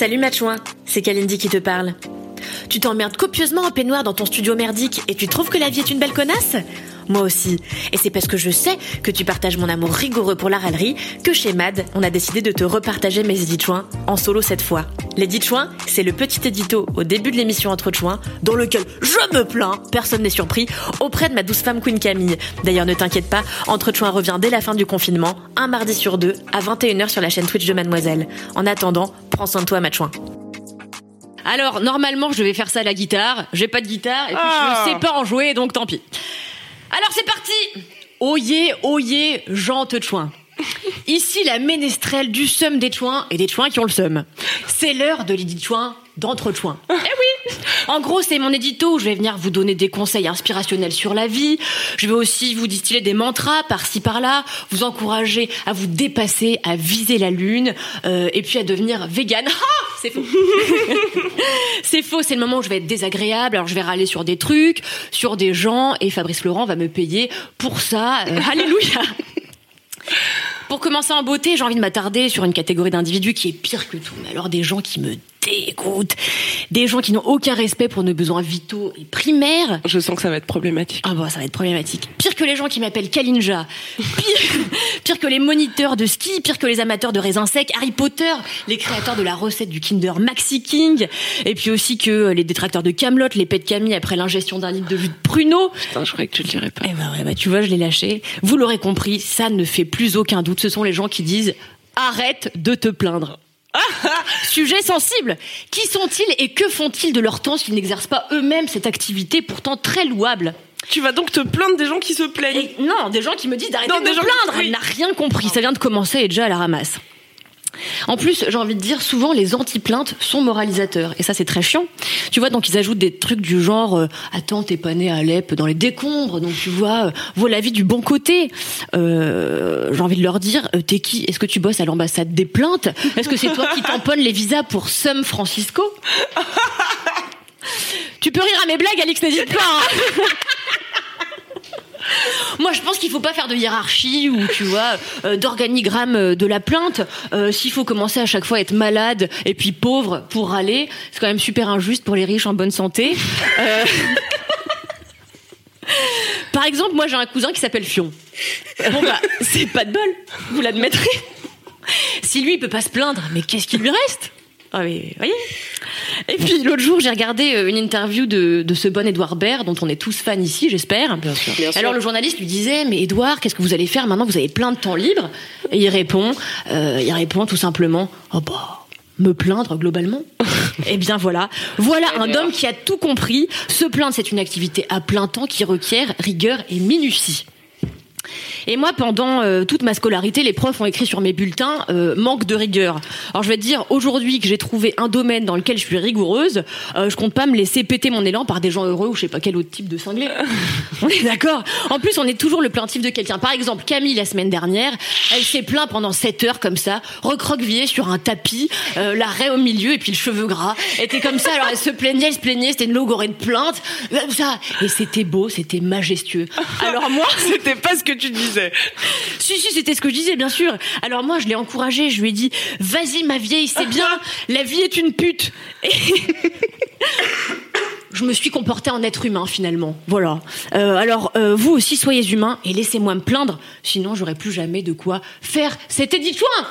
Salut Matchouin, c'est Kalindi qui te parle. Tu t'emmerdes copieusement en peignoir dans ton studio merdique et tu trouves que la vie est une belle connasse? Moi aussi. Et c'est parce que je sais que tu partages mon amour rigoureux pour la râlerie que chez MAD, on a décidé de te repartager mes éditchoins en solo cette fois. Les Chouins, c'est le petit édito au début de l'émission Entre dans lequel je me plains, personne n'est surpris, auprès de ma douce femme Queen Camille. D'ailleurs, ne t'inquiète pas, Entre revient dès la fin du confinement, un mardi sur deux, à 21h sur la chaîne Twitch de Mademoiselle. En attendant, prends soin de toi, Matchouin. Alors, normalement, je vais faire ça à la guitare. J'ai pas de guitare, et puis Ah. je sais pas en jouer, donc tant pis. Alors, c'est parti Oyez, oyez, Jean Chouin. Ici, la ménestrelle du seum des chouins et des chouins qui ont le seum. C'est l'heure de l'édit chouin d'entre chouins. Eh oui En gros, c'est mon édito où je vais venir vous donner des conseils inspirationnels sur la vie. Je vais aussi vous distiller des mantras par-ci par-là, vous encourager à vous dépasser, à viser la lune, euh, et puis à devenir vegan. Ah C'est faux c'est faux, c'est le moment où je vais être désagréable. Alors je vais râler sur des trucs, sur des gens, et Fabrice Laurent va me payer pour ça. Euh, alléluia. Pour commencer en beauté, j'ai envie de m'attarder sur une catégorie d'individus qui est pire que tout. Mais alors des gens qui me dégoûtent, des gens qui n'ont aucun respect pour nos besoins vitaux et primaires. Je sens que ça va être problématique. Ah bah ça va être problématique. Pire que les gens qui m'appellent Kalinja, pire, pire que les moniteurs de ski, pire que les amateurs de raisins secs, Harry Potter, les créateurs de la recette du Kinder Maxi King, et puis aussi que les détracteurs de Camelot, les pets de Camille après l'ingestion d'un litre de jus de pruneau. Putain, je croyais que tu le dirais pas. Eh ben ouais, bah tu vois, je l'ai lâché. Vous l'aurez compris, ça ne fait plus aucun doute. Ce sont les gens qui disent arrête de te plaindre. Sujet sensible. Qui sont-ils et que font-ils de leur temps s'ils n'exercent pas eux-mêmes cette activité pourtant très louable? Tu vas donc te plaindre des gens qui se plaignent. et non, des gens qui me disent d'arrêter de des me gens qui- plaindre. oui. Elle n'a rien compris. Ça vient de commencer et déjà à la ramasse. En plus, j'ai envie de dire, souvent les anti-plaintes sont moralisateurs. Et ça, c'est très chiant. Tu vois, donc ils ajoutent des trucs du genre euh, Attends, t'es pas né à Alep dans les décombres, donc tu vois, euh, vois la vie du bon côté. Euh, j'ai envie de leur dire euh, T'es qui? Est-ce que tu bosses à l'ambassade des plaintes? Est-ce que c'est toi qui tamponnes les visas pour Sum Francisco? Tu peux rire à mes blagues, Alix, n'hésite pas. hein. Moi, je pense qu'il faut pas faire de hiérarchie ou tu vois euh, d'organigramme euh, de la plainte. Euh, S'il faut commencer à chaque fois à être malade et puis pauvre pour râler, c'est quand même super injuste pour les riches en bonne santé. Par exemple, moi j'ai un cousin qui s'appelle Fion. Bon bah, c'est pas de bol, vous l'admettrez. Si lui il peut pas se plaindre, mais qu'est-ce qui lui reste? Ah mais, voyez? Et puis l'autre jour, j'ai regardé euh, une interview de, de ce bon Edouard Baird, dont on est tous fans ici, j'espère. Bien sûr. Alors le journaliste lui disait, mais Edouard, qu'est-ce que vous allez faire maintenant? Que vous avez plein de temps libre Et il répond, euh, il répond tout simplement, oh bah, me plaindre globalement. Eh bien voilà, voilà Eh un bien. homme qui a tout compris. Se plaindre, c'est une activité à plein temps qui requiert rigueur et minutie. Et moi, pendant euh, toute ma scolarité, les profs ont écrit sur mes bulletins euh, manque de rigueur. Alors je vais te dire, aujourd'hui que j'ai trouvé un domaine dans lequel je suis rigoureuse, euh, je compte pas me laisser péter mon élan par des gens heureux ou je sais pas quel autre type de cinglé. on est d'accord? En plus, on est toujours le plaintif de quelqu'un. Par exemple, Camille, la semaine dernière, elle s'est plaint pendant 7 heures comme ça, recroquevillée sur un tapis, euh, la raie au milieu et puis le cheveu gras. Elle était comme ça, alors elle se plaignait, elle se plaignait, c'était une logorée de plainte. Comme ça. Et c'était beau, c'était majestueux. Alors moi... C'était pas ce que tu disais. Si, si, c'était ce que je disais, bien sûr. Alors moi, je l'ai encouragé, je lui ai dit, vas-y ma vieille, c'est bien, la vie est une pute. Et je me suis comportée en être humain, finalement. Voilà. Euh, alors, euh, vous aussi, soyez humains et laissez-moi me plaindre, sinon j'aurai plus jamais de quoi faire cet édit de chouin.